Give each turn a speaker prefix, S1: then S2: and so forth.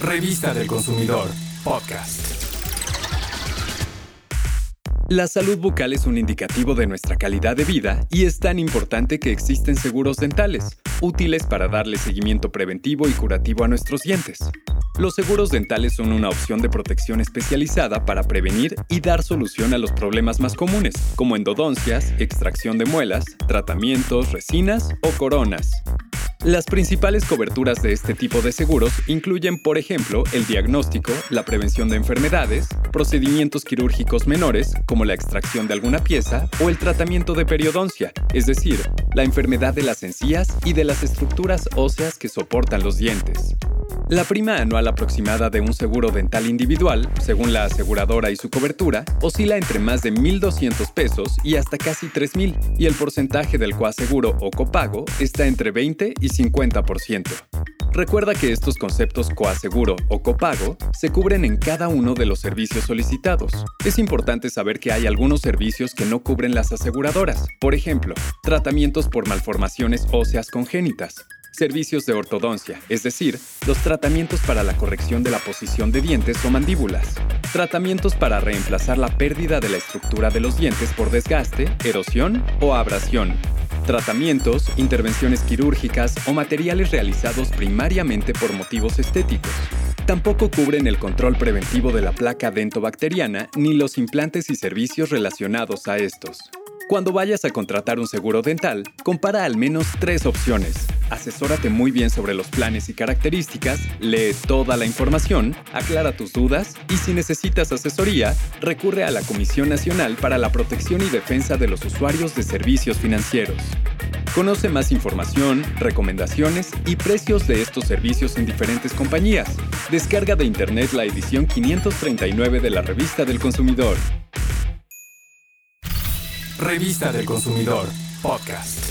S1: Revista del Consumidor, podcast.
S2: La salud bucal es un indicativo de nuestra calidad de vida y es tan importante que existen seguros dentales, útiles para darle seguimiento preventivo y curativo a nuestros dientes. Los seguros dentales son una opción de protección especializada para prevenir y dar solución a los problemas más comunes, como endodoncias, extracción de muelas, tratamientos, resinas o coronas. Las principales coberturas de este tipo de seguros incluyen, por ejemplo, el diagnóstico, la prevención de enfermedades, procedimientos quirúrgicos menores, como la extracción de alguna pieza, o el tratamiento de periodoncia, es decir, la enfermedad de las encías y de las estructuras óseas que soportan los dientes. La prima anual aproximada de un seguro dental individual, según la aseguradora y su cobertura, oscila entre más de 1.200 pesos y hasta casi 3.000, y el porcentaje del coaseguro o copago está entre 20 y 50%. Recuerda que estos conceptos coaseguro o copago se cubren en cada uno de los servicios solicitados. Es importante saber que hay algunos servicios que no cubren las aseguradoras, por ejemplo, tratamientos por malformaciones óseas congénitas, servicios de ortodoncia, es decir, los tratamientos para la corrección de la posición de dientes o mandíbulas, tratamientos para reemplazar la pérdida de la estructura de los dientes por desgaste, erosión o abrasión, tratamientos, intervenciones quirúrgicas o materiales realizados primariamente por motivos estéticos. Tampoco cubren el control preventivo de la placa dentobacteriana ni los implantes y servicios relacionados a estos. Cuando vayas a contratar un seguro dental, compara al menos tres opciones. Asesórate muy bien sobre los planes y características, lee toda la información, aclara tus dudas y si necesitas asesoría, recurre a la Comisión Nacional para la Protección y Defensa de los Usuarios de Servicios Financieros. Conoce más información, recomendaciones y precios de estos servicios en diferentes compañías. Descarga de internet la edición 539 de la Revista del Consumidor.
S1: Revista del Consumidor, podcast.